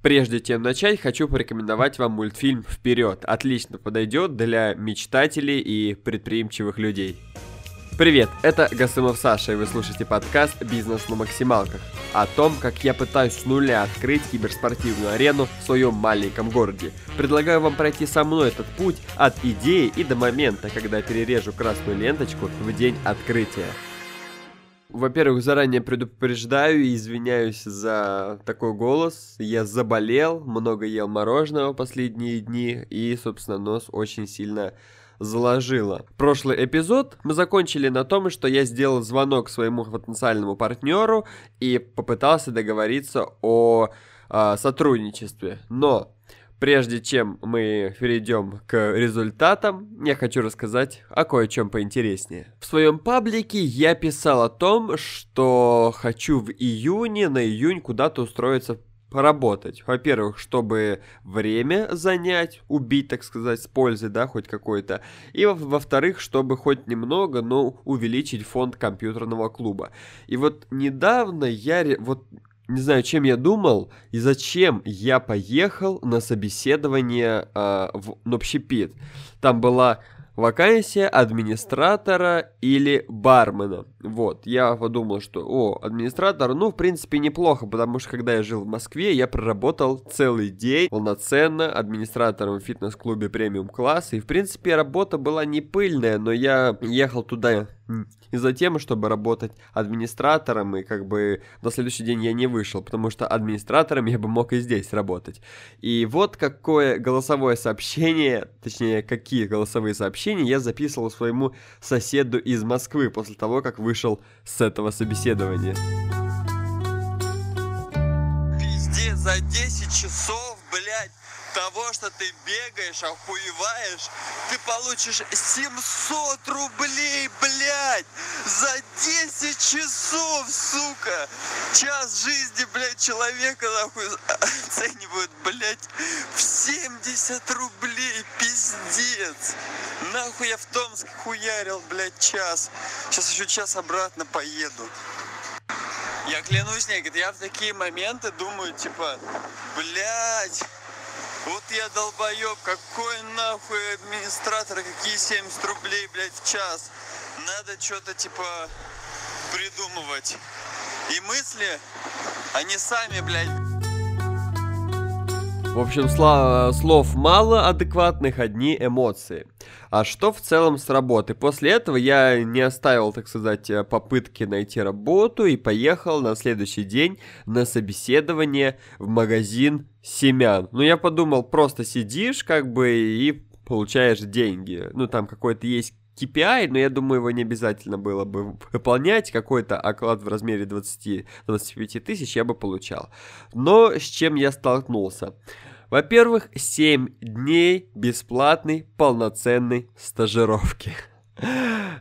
Прежде чем начать, хочу порекомендовать вам мультфильм «Вперед». Отлично подойдет для мечтателей и предприимчивых людей. Привет, это Гасымов Саша, и вы слушаете подкаст «Бизнес на максималках» о том, как я пытаюсь с нуля открыть киберспортивную арену в своем маленьком городе. Предлагаю вам пройти со мной этот путь от идеи и до момента, когда перережу красную ленточку в день открытия. Во-первых, заранее предупреждаю и извиняюсь за такой голос. Я заболел, много ел мороженого последние дни и, собственно, нос очень сильно заложило. Прошлый эпизод мы закончили на том, что я сделал звонок своему потенциальному партнеру и попытался договориться о, о сотрудничестве. Но Прежде чем мы перейдем к результатам, я хочу рассказать о кое-чем поинтереснее. В своем паблике я писал о том, что хочу в июне, на июнь куда-то устроиться поработать. Во-первых, чтобы время занять, убить, так сказать, с пользой, да, хоть какой-то. И во-вторых, чтобы хоть немного, но увеличить фонд компьютерного клуба. И вот недавно я вот не знаю, чем я думал и зачем я поехал на собеседование э, в Нопщепит. Там была вакансия администратора или бармена. Вот, я подумал, что, о, администратор, ну, в принципе, неплохо, потому что, когда я жил в Москве, я проработал целый день полноценно администратором в фитнес-клубе премиум класса, и, в принципе, работа была не пыльная, но я ехал туда и затем, чтобы работать администратором, и как бы на следующий день я не вышел, потому что администратором я бы мог и здесь работать. И вот какое голосовое сообщение, точнее, какие голосовые сообщения я записывал своему соседу из Москвы после того, как вышел с этого собеседования. Пиздец, за 10 часов, блядь, того, что ты бегаешь, охуеваешь, ты получишь 700 рублей, блядь, за 10 часов, сука. Час жизни, блядь, человека, нахуй, оценивают, блядь, в 70 рублей, пиздец. Нахуй я в Томск хуярил, блядь, час. Сейчас еще час обратно поеду. Я клянусь, Никит, я в такие моменты думаю, типа, блядь, вот я долбоеб, какой нахуй администратор, какие 70 рублей, блядь, в час. Надо что-то типа придумывать. И мысли, они сами, блядь. В общем, слов мало адекватных, одни эмоции. А что в целом с работы? После этого я не оставил, так сказать, э, попытки найти работу и поехал на следующий день на собеседование в магазин семян. Ну, я подумал, просто сидишь как бы и получаешь деньги. Ну, там какой-то есть KPI, но я думаю, его не обязательно было бы выполнять. Какой-то оклад в размере 20-25 тысяч я бы получал. Но с чем я столкнулся? Во-первых, 7 дней бесплатной полноценной стажировки.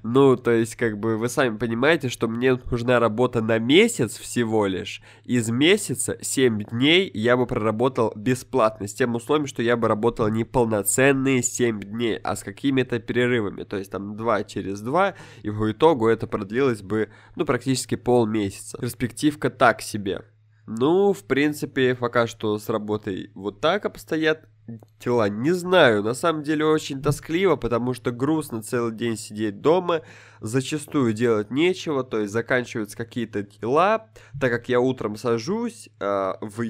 Ну, то есть, как бы, вы сами понимаете, что мне нужна работа на месяц всего лишь. Из месяца 7 дней я бы проработал бесплатно, с тем условием, что я бы работал не полноценные 7 дней, а с какими-то перерывами. То есть, там, 2 через 2, и в итогу это продлилось бы, ну, практически полмесяца. Перспективка так себе. Ну, в принципе, пока что с работой вот так обстоят дела. Не знаю, на самом деле очень тоскливо, потому что грустно целый день сидеть дома, зачастую делать нечего, то есть заканчиваются какие-то дела, так как я утром сажусь э, в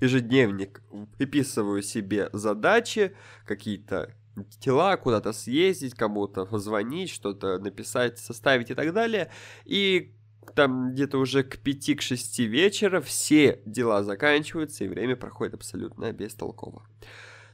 ежедневник, выписываю себе задачи, какие-то дела, куда-то съездить, кому-то позвонить, что-то написать, составить и так далее, и там где-то уже к 5-6 вечера все дела заканчиваются, и время проходит абсолютно бестолково.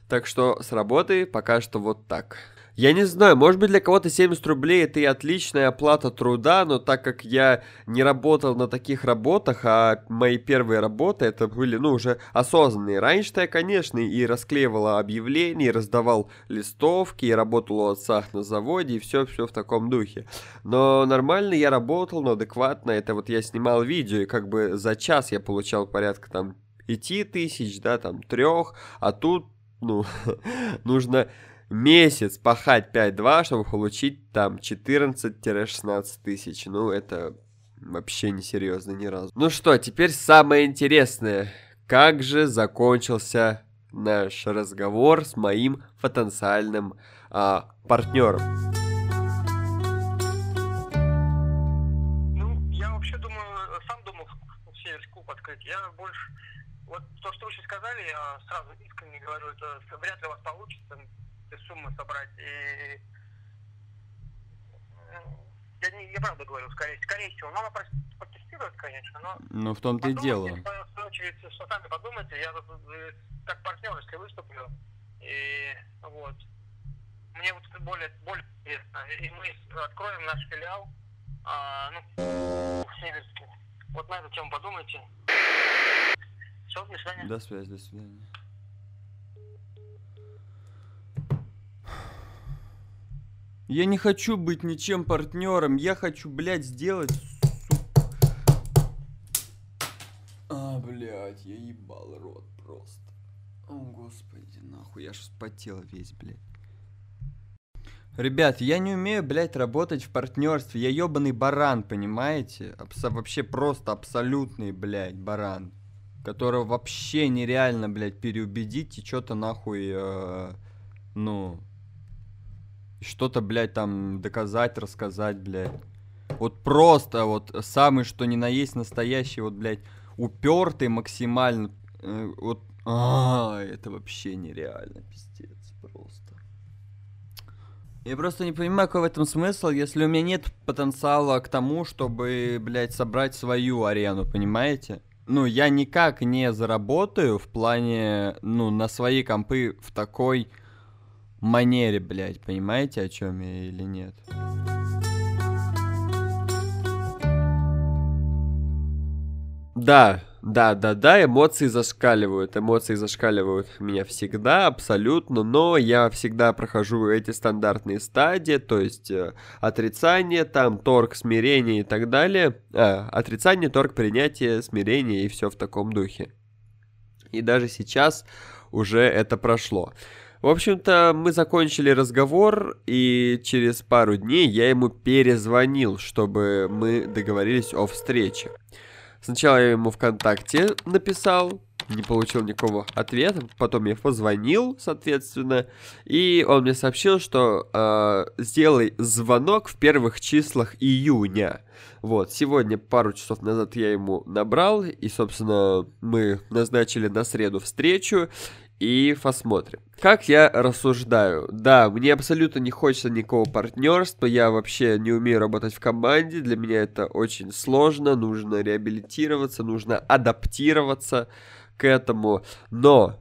Так что с работы пока что вот так. Я не знаю, может быть для кого-то 70 рублей это и отличная оплата труда, но так как я не работал на таких работах, а мои первые работы это были, ну, уже осознанные. Раньше-то я, конечно, и расклеивал объявления, и раздавал листовки, и работал у отца на заводе, и все-все в таком духе. Но нормально я работал, но адекватно, это вот я снимал видео, и как бы за час я получал порядка там 5 тысяч, да, там, трех, а тут, ну, нужно месяц пахать 5-2, чтобы получить там 14-16 тысяч. Ну, это вообще не серьезно ни разу. Ну что, теперь самое интересное. как же закончился наш разговор с моим потенциальным а, партнером. Ну, я больше... Вот то, что вы сейчас сказали, я сразу искренне говорю, это вряд ли у вас получится эти суммы собрать. И я, не, я правда говорю, скорее, скорее всего. Надо протестировать, конечно, но... Ну, в том-то и дело. В очередь, что сами подумайте, я э, как партнер, если выступлю, и вот, мне вот более, более интересно. И мы откроем наш филиал, а, ну, в Северске. Вот на эту тему подумайте. Все, до свидания. До связи, до свидания. Я не хочу быть ничем партнером, я хочу, блядь, сделать, А, блядь, я ебал рот просто. О, господи, нахуй, я ж спотел весь, блядь. Ребят, я не умею, блядь, работать в партнерстве. Я ебаный баран, понимаете? Абсо вообще просто абсолютный, блядь, баран. Которого вообще нереально, блядь, переубедить и что-то нахуй, э, ну, что-то, блядь, там доказать, рассказать, блядь. Вот просто вот самый, что ни на есть настоящий, вот, блядь, упертый максимально. Э, вот, а, это вообще нереально, пиздец, просто. Я просто не понимаю, какой в этом смысл, если у меня нет потенциала к тому, чтобы, блядь, собрать свою арену, понимаете? Ну, я никак не заработаю в плане, ну, на свои компы в такой манере, блядь, понимаете, о чем я или нет? Да, да, да, да, эмоции зашкаливают, эмоции зашкаливают меня всегда, абсолютно, но я всегда прохожу эти стандартные стадии, то есть э, отрицание, там торг, смирение и так далее, а, отрицание, торг, принятие, смирение и все в таком духе. И даже сейчас уже это прошло. В общем-то, мы закончили разговор, и через пару дней я ему перезвонил, чтобы мы договорились о встрече. Сначала я ему ВКонтакте написал, не получил никакого ответа, потом я позвонил, соответственно, и он мне сообщил, что э, сделай звонок в первых числах июня. Вот, сегодня, пару часов назад я ему набрал, и, собственно, мы назначили на среду встречу, и посмотрим. Как я рассуждаю? Да, мне абсолютно не хочется никакого партнерства, я вообще не умею работать в команде, для меня это очень сложно, нужно реабилитироваться, нужно адаптироваться к этому, но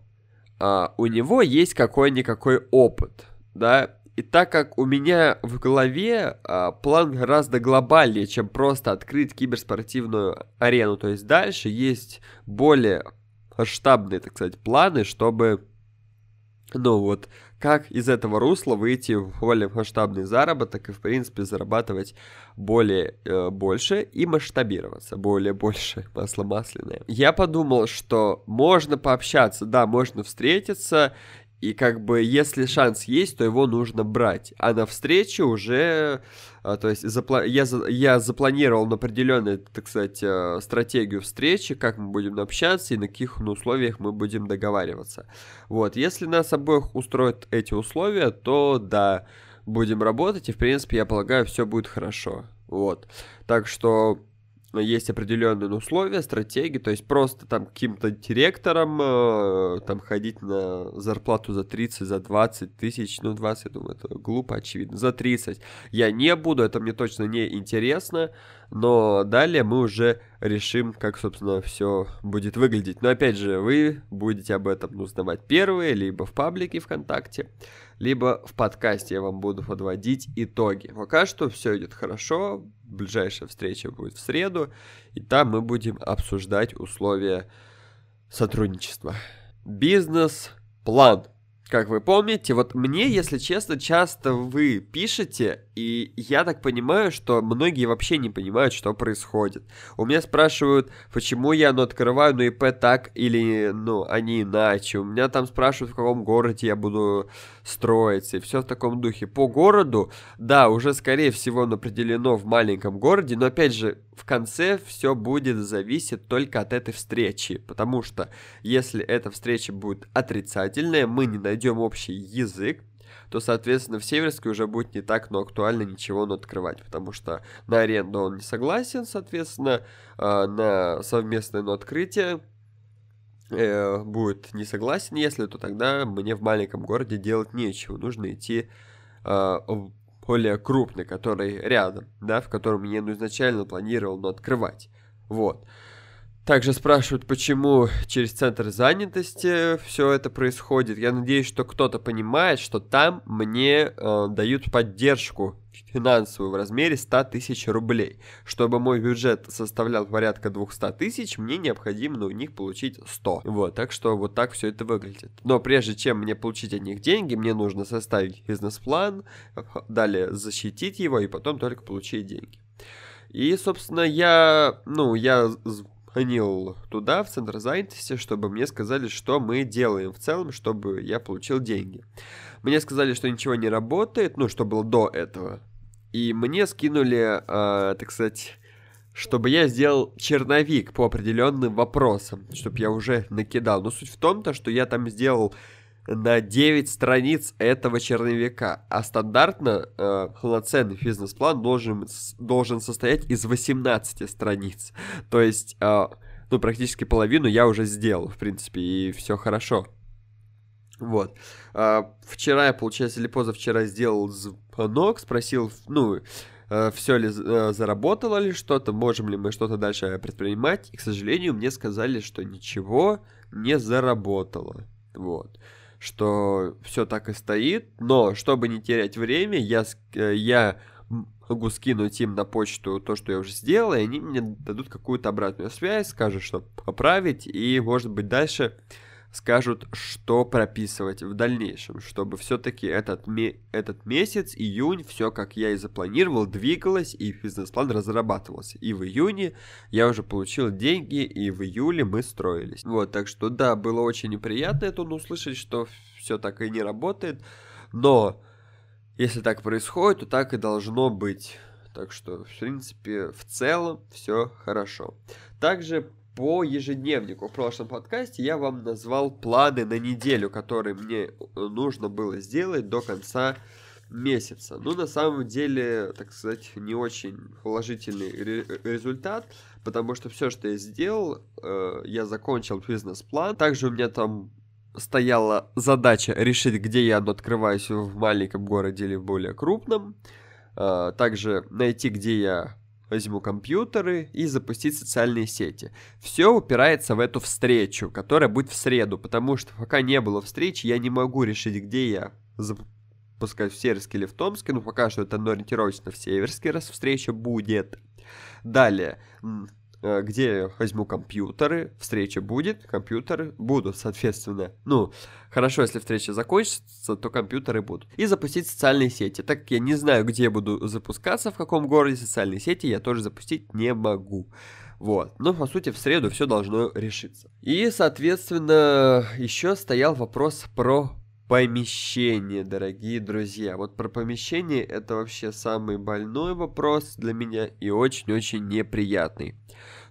а, у него есть какой-никакой опыт, да, и так как у меня в голове а, план гораздо глобальнее, чем просто открыть киберспортивную арену, то есть дальше есть более масштабные, так сказать, планы, чтобы, ну вот, как из этого русла выйти в более масштабный заработок и, в принципе, зарабатывать более э, больше и масштабироваться более больше масло масляное. Я подумал, что можно пообщаться, да, можно встретиться и как бы, если шанс есть, то его нужно брать. А на встрече уже, а, то есть запла- я, я запланировал на определенную, так сказать, э, стратегию встречи, как мы будем общаться и на каких условиях мы будем договариваться. Вот, если нас обоих устроят эти условия, то да, будем работать, и в принципе, я полагаю, все будет хорошо. Вот, так что есть определенные условия, стратегии, то есть просто там каким-то директором э, там ходить на зарплату за 30, за 20 тысяч, ну 20, я думаю, это глупо, очевидно, за 30 я не буду, это мне точно не интересно, но далее мы уже решим, как, собственно, все будет выглядеть. Но опять же, вы будете об этом узнавать первые, либо в паблике ВКонтакте, либо в подкасте я вам буду подводить итоги. Пока что все идет хорошо, ближайшая встреча будет в среду, и там мы будем обсуждать условия сотрудничества. Бизнес-план. Как вы помните, вот мне, если честно, часто вы пишете, И я так понимаю, что многие вообще не понимают, что происходит. У меня спрашивают, почему я ну, открываю ну, ИП так или ну, а иначе. У меня там спрашивают, в каком городе я буду строиться. И все в таком духе. По городу, да, уже скорее всего определено в маленьком городе. Но опять же, в конце все будет зависеть только от этой встречи. Потому что если эта встреча будет отрицательная, мы не найдем общий язык, то, соответственно, в Северской уже будет не так, но актуально ничего но открывать, потому что на аренду он не согласен, соответственно, а, на совместное но открытие э, будет не согласен, если, то тогда мне в маленьком городе делать нечего, нужно идти а, в более крупный, который рядом, да, в котором я ну, изначально планировал, но открывать. Вот. Также спрашивают, почему через центр занятости все это происходит. Я надеюсь, что кто-то понимает, что там мне э, дают поддержку финансовую в размере 100 тысяч рублей. Чтобы мой бюджет составлял порядка 200 тысяч, мне необходимо у них получить 100. Вот, так что вот так все это выглядит. Но прежде чем мне получить от них деньги, мне нужно составить бизнес-план, далее защитить его и потом только получить деньги. И, собственно, я, ну, я звонил туда, в центр занятости, чтобы мне сказали, что мы делаем в целом, чтобы я получил деньги. Мне сказали, что ничего не работает, ну, что было до этого. И мне скинули, э, так сказать, чтобы я сделал черновик по определенным вопросам, чтобы я уже накидал. Но суть в том-то, что я там сделал на 9 страниц этого черновика, а стандартно э, полноценный бизнес-план должен, должен состоять из 18 страниц. То есть, э, ну, практически половину я уже сделал, в принципе, и все хорошо. Вот. А, вчера я, получается, или позавчера сделал звонок, спросил, ну, э, все ли э, заработало ли что-то, можем ли мы что-то дальше предпринимать. И, к сожалению, мне сказали, что ничего не заработало. Вот что все так и стоит, но чтобы не терять время, я, э, я могу скинуть им на почту то, что я уже сделал, и они мне дадут какую-то обратную связь, скажут, что поправить, и, может быть, дальше скажут, что прописывать в дальнейшем, чтобы все-таки этот, этот месяц, июнь, все как я и запланировал, двигалось, и бизнес-план разрабатывался. И в июне я уже получил деньги, и в июле мы строились. Вот, так что да, было очень неприятно это услышать, что все так и не работает, но если так происходит, то так и должно быть. Так что, в принципе, в целом все хорошо. Также по ежедневнику в прошлом подкасте я вам назвал планы на неделю, которые мне э, нужно было сделать до конца месяца. Ну, на самом деле, так сказать, не очень положительный результат, потому что все, что я сделал, э, я закончил бизнес-план. Также у меня там стояла задача решить, где я открываюсь в маленьком городе или в более крупном. Э, также найти, где я возьму компьютеры и запустить социальные сети. Все упирается в эту встречу, которая будет в среду, потому что пока не было встречи, я не могу решить, где я запускаю в Северске или в Томске, но пока что это ориентировочно в Северске, раз встреча будет. Далее, где я возьму компьютеры, встреча будет, компьютеры будут, соответственно. Ну, хорошо, если встреча закончится, то компьютеры будут. И запустить социальные сети. Так как я не знаю, где я буду запускаться, в каком городе социальные сети, я тоже запустить не могу. Вот. Но, по сути, в среду все должно решиться. И, соответственно, еще стоял вопрос про помещение, дорогие друзья. Вот про помещение это вообще самый больной вопрос для меня и очень-очень неприятный.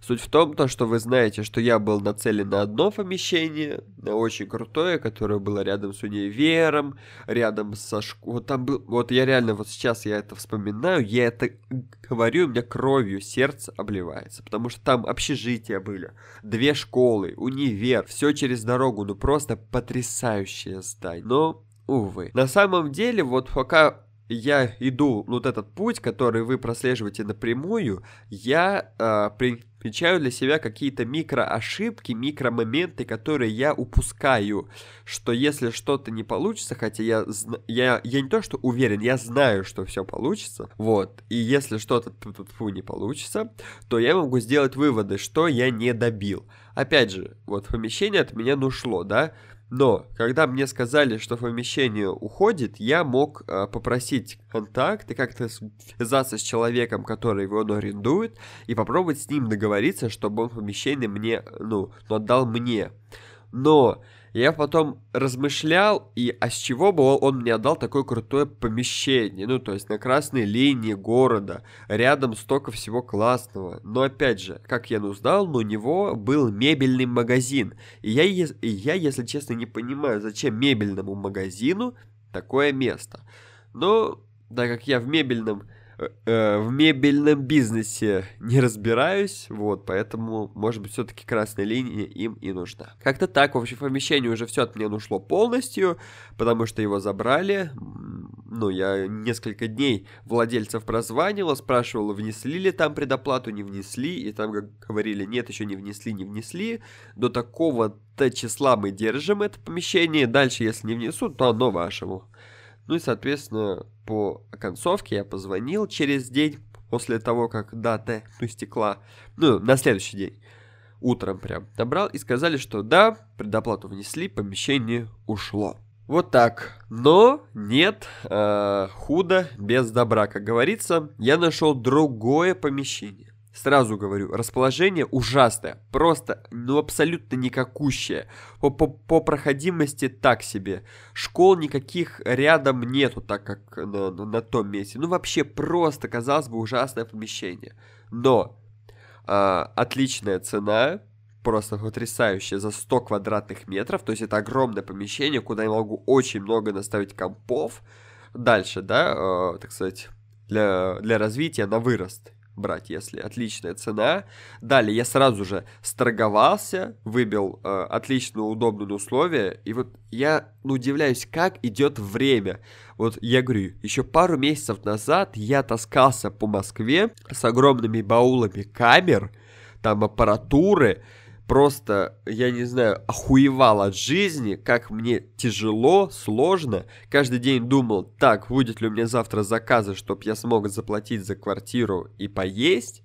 Суть в том, то, что вы знаете, что я был нацелен на одно помещение, на очень крутое, которое было рядом с универом, рядом со школой. Вот там был, вот я реально, вот сейчас я это вспоминаю, я это говорю, у меня кровью сердце обливается, потому что там общежития были, две школы, универ, все через дорогу, ну просто потрясающее здание. Но, увы. На самом деле, вот пока я иду вот этот путь, который вы прослеживаете напрямую, я э, примечаю для себя какие-то микроошибки, микромоменты, которые я упускаю, что если что-то не получится, хотя я, я, я не то что уверен, я знаю, что все получится, вот, и если что-то не получится, то я могу сделать выводы, что я не добил. Опять же, вот помещение от меня ну да, Но, когда мне сказали, что помещение уходит, я мог э, попросить контакт и как-то связаться с человеком, который его арендует, и попробовать с ним договориться, чтобы он помещение мне, ну, отдал мне. Но я потом размышлял, и а с чего бы он мне отдал такое крутое помещение, ну, то есть на красной линии города, рядом столько всего классного. Но опять же, как я узнал, у него был мебельный магазин. И я, и я, если честно, не понимаю, зачем мебельному магазину такое место. Но, так как я в мебельном э, в мебельном бизнесе не разбираюсь, вот, поэтому, может быть, все-таки красная линия им и нужна. Как-то так, в общем, помещение уже все от меня ушло полностью, потому что его забрали. Ну, я несколько дней владельцев прозванивал, спрашивал, внесли ли там предоплату, не внесли, и там как говорили, нет, еще не внесли, не внесли. До такого-то числа мы держим это помещение, дальше, если не внесут, то оно вашему. Ну и, соответственно, по концовке я позвонил через день после того, как дата истекла, ну, на следующий день, утром прям, набрал и сказали, что да, предоплату внесли, помещение ушло. Вот так. Но нет, э, худо без добра, как говорится. Я нашел другое помещение. Сразу говорю, расположение ужасное, просто, ну, абсолютно никакущее. По, по, по проходимости так себе. Школ никаких рядом нету, так как на, на, на том месте. Ну, вообще, просто, казалось бы, ужасное помещение. Но э, отличная цена, просто потрясающая, за 100 квадратных метров. То есть это огромное помещение, куда я могу очень много наставить компов. Дальше, да, э, так сказать, для, для развития на вырост брать, если отличная цена. Далее я сразу же сторговался, выбил э, отличные удобные условия, и вот я ну, удивляюсь, как идет время. Вот я говорю, еще пару месяцев назад я таскался по Москве с огромными баулами камер, там аппаратуры, просто, я не знаю, охуевал от жизни, как мне тяжело, сложно. Каждый день думал, так, будет ли у меня завтра заказы, чтобы я смог заплатить за квартиру и поесть.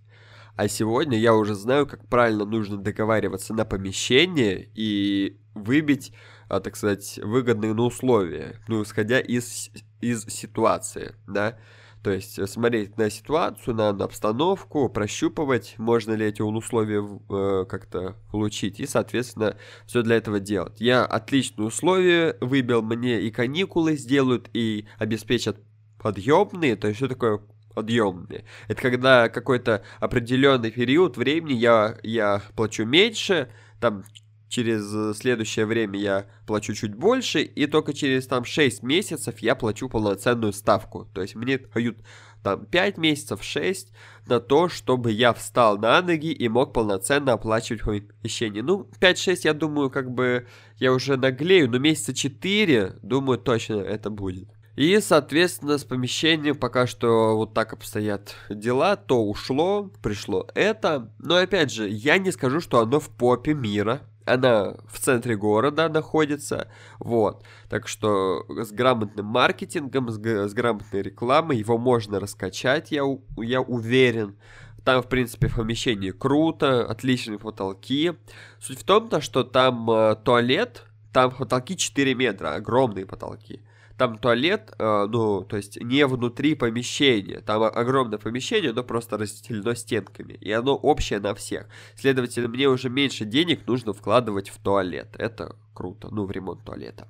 А сегодня я уже знаю, как правильно нужно договариваться на помещение и выбить, а, так сказать, выгодные на условия, ну, исходя из, из ситуации, да. То есть э, смотреть на ситуацию, на, на обстановку, прощупывать, можно ли эти условия э, как-то получить, и, соответственно, все для этого делать. Я отличные условия выбил, мне и каникулы сделают, и обеспечат подъемные, то есть что такое подъемные? Это когда какой-то определенный период времени я, я плачу меньше, там через э, следующее время я плачу чуть больше, и только через там 6 месяцев я плачу полноценную ставку. То есть мне дают там 5 месяцев, 6 на то, чтобы я встал на ноги и мог полноценно оплачивать помещение. Ну, 5-6, я думаю, как бы я уже наглею, но месяца 4, думаю, точно это будет. И, соответственно, с помещением пока что вот так обстоят дела. То ушло, пришло это. Но, опять же, я не скажу, что оно в попе мира она в центре города находится, вот. Так что с грамотным маркетингом, с, с грамотной рекламой его можно раскачать, я, я уверен. Там, в принципе, в помещении круто, отличные потолки. Суть в том, то, что там э, туалет, там потолки 4 метра, огромные потолки там туалет, э, ну, то есть не внутри помещения, там огромное помещение, но просто разделено стенками, и оно общее на всех. Следовательно, мне уже меньше денег нужно вкладывать в туалет. Это круто, ну, в ремонт туалета.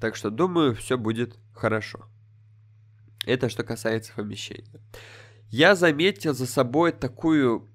Так что, думаю, все будет хорошо. Это что касается помещения. Я заметил за собой такую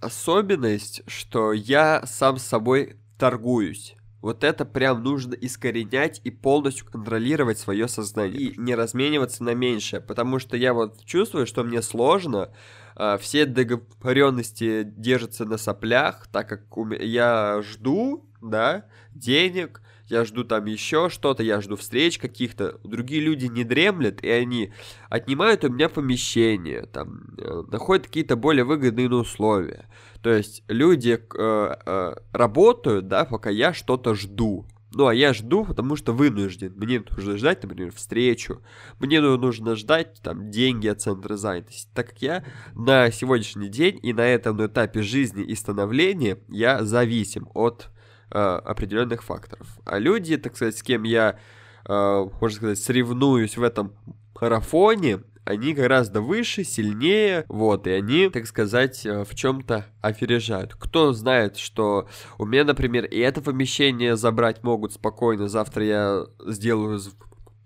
особенность, что я сам с собой торгуюсь. Вот это прям нужно искоренять и полностью контролировать свое сознание. И не размениваться на меньшее, потому что я вот чувствую, что мне сложно, а, все договоренности держатся на соплях, так как я жду, да, денег, я жду там еще что-то, я жду встреч каких-то. Другие люди не дремлят, и они отнимают у меня помещение, там, э, находят какие-то более выгодные условия. То есть люди э, э, работают, да, пока я что-то жду. Ну, а я жду, потому что вынужден. Мне нужно ждать, например, встречу. Мне нужно ждать, там, деньги от центра занятости. Так как я на сегодняшний день и на этом этапе жизни и становления, я зависим от э, определенных факторов. А люди, так сказать, с кем я, э, можно сказать, соревнуюсь в этом марафоне, они гораздо выше, сильнее, вот, и они, так сказать, э, в чем-то опережают. Кто знает, что у меня, например, и это помещение забрать могут спокойно, завтра я сделаю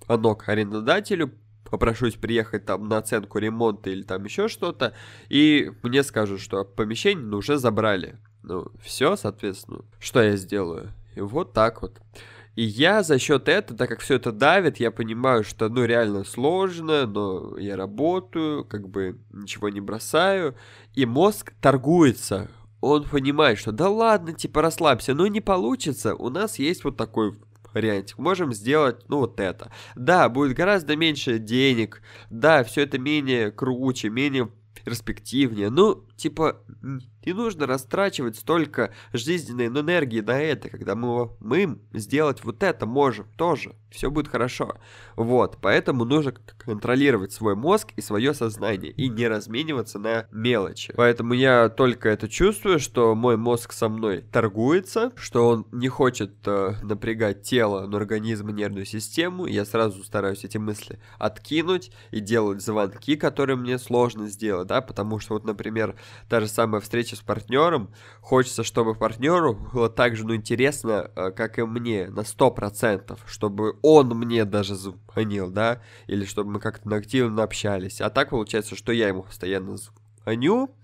звонок арендодателю, попрошусь приехать там на оценку ремонта или там еще что-то, и мне скажут, что помещение уже забрали. Ну, все, соответственно, что я сделаю? И вот так вот. И я за счет этого, так как все это давит, я понимаю, что ну реально сложно, но я работаю, как бы ничего не бросаю, и мозг торгуется. Он понимает, что да ладно, типа расслабься, но не получится, у нас есть вот такой вариантик. Можем сделать, ну, вот это. Да, будет гораздо меньше денег, да, все это менее круче, менее перспективнее. Ну, типа, не нужно растрачивать столько жизненной энергии на это, когда мы, мы сделать вот это можем тоже. Все будет хорошо. Вот, поэтому нужно контролировать свой мозг и свое сознание и не размениваться на мелочи. Поэтому я только это чувствую, что мой мозг со мной торгуется, что он не хочет э, напрягать тело, но организм и нервную систему. Я сразу стараюсь эти мысли откинуть и делать звонки, которые мне сложно сделать, да, потому что вот, например, та же самая встреча с партнером, хочется, чтобы партнеру было так же, ну, интересно, э, как и мне, на 100%, чтобы он мне даже звонил, да, или чтобы мы как-то активно общались. А так получается, что я ему постоянно звоню,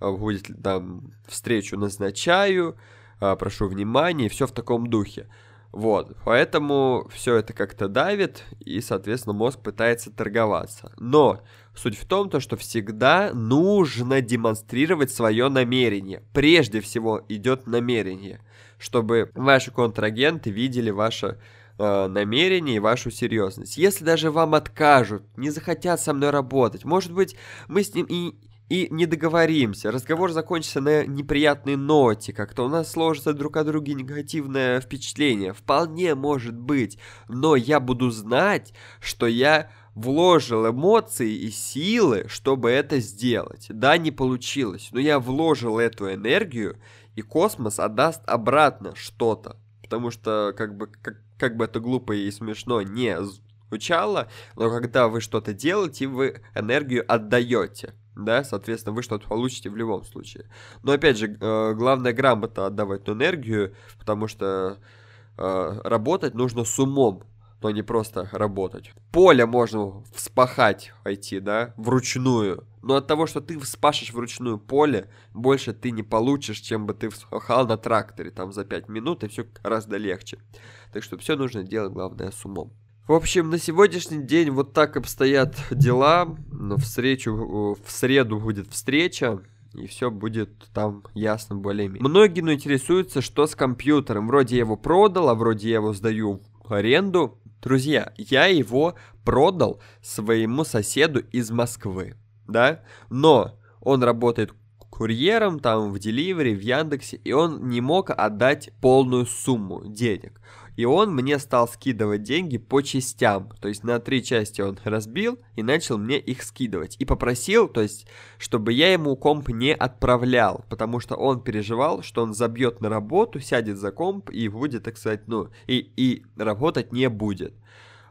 э, будет там встречу назначаю, э, прошу внимания, и все в таком духе. Вот, поэтому все это как-то давит, и, соответственно, мозг пытается торговаться. Но суть в том, то, что всегда нужно демонстрировать свое намерение. Прежде всего идет намерение, чтобы ваши контрагенты видели ваше э, намерение и вашу серьезность. Если даже вам откажут, не захотят со мной работать, может быть, мы с ним и и не договоримся, разговор закончится на неприятной ноте, как-то у нас сложится друг о друге негативное впечатление. Вполне может быть, но я буду знать, что я вложил эмоции и силы, чтобы это сделать. Да, не получилось, но я вложил эту энергию, и космос отдаст обратно что-то. Потому что, как бы, как, как бы это глупо и смешно не звучало, но когда вы что-то делаете, вы энергию отдаете да, соответственно, вы что-то получите в любом случае. Но опять же, э, главное грамотно отдавать энергию, потому что э, работать нужно с умом, но не просто работать. Поле можно вспахать, пойти, да, вручную. Но от того, что ты вспашешь вручную поле, больше ты не получишь, чем бы ты вспахал на тракторе, там за 5 минут, и все гораздо легче. Так что все нужно делать, главное, с умом. В общем, на сегодняшний день вот так обстоят дела. Встречу, в среду будет встреча. И все будет там ясно более-менее. Многие ну, интересуются, что с компьютером. Вроде я его продал, а вроде я его сдаю в аренду. Друзья, я его продал своему соседу из Москвы, да? Но он работает курьером там в Деливере, в Яндексе, и он не мог отдать полную сумму денег. И он мне стал скидывать деньги по частям. То есть на три части он разбил и начал мне их скидывать. И попросил, то есть, чтобы я ему комп не отправлял. Потому что он переживал, что он забьет на работу, сядет за комп и будет, так сказать, ну, и, и работать не будет.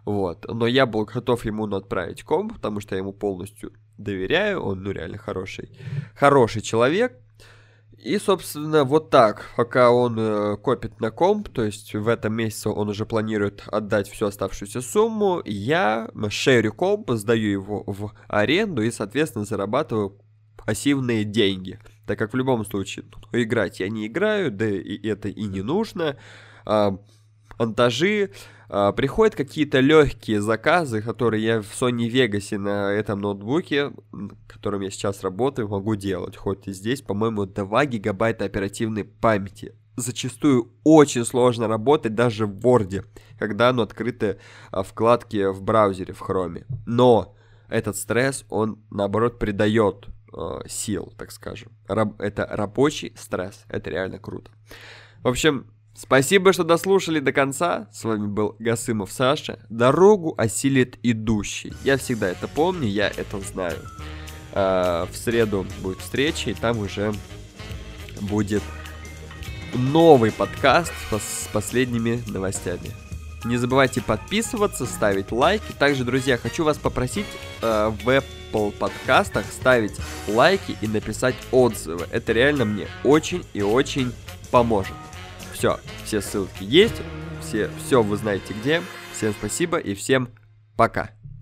Вот. Но я был готов ему ну, отправить комп, потому что я ему полностью доверяю. Он, ну, реально хороший, хороший человек. И, собственно, вот так, пока он э, копит на комп, то есть в этом месяце он уже планирует отдать всю оставшуюся сумму, я шерю комп, сдаю его в аренду и, соответственно, зарабатываю пассивные деньги. Так как в любом случае ну, играть я не играю, да и это и не нужно. А, монтажи, приходят какие-то легкие заказы, которые я в Sony Vegas на этом ноутбуке, которым я сейчас работаю, могу делать. Хоть и здесь, по-моему, 2 гигабайта оперативной памяти. Зачастую очень сложно работать даже в Word, когда оно открыто вкладки в браузере, в Chrome. Но этот стресс, он, наоборот, придает э, сил, так скажем. Раб- это рабочий стресс. Это реально круто. В общем, Спасибо, что дослушали до конца. С вами был Гасымов Саша. Дорогу осилит идущий. Я всегда это помню, я это знаю. А, в среду будет встреча, и там уже будет новый подкаст с последними новостями. Не забывайте подписываться, ставить лайки. Также, друзья, хочу вас попросить э, в Apple подкастах ставить лайки и написать отзывы. Это реально мне очень и очень поможет. Все, все ссылки есть, все, все вы знаете где. Всем спасибо и всем пока.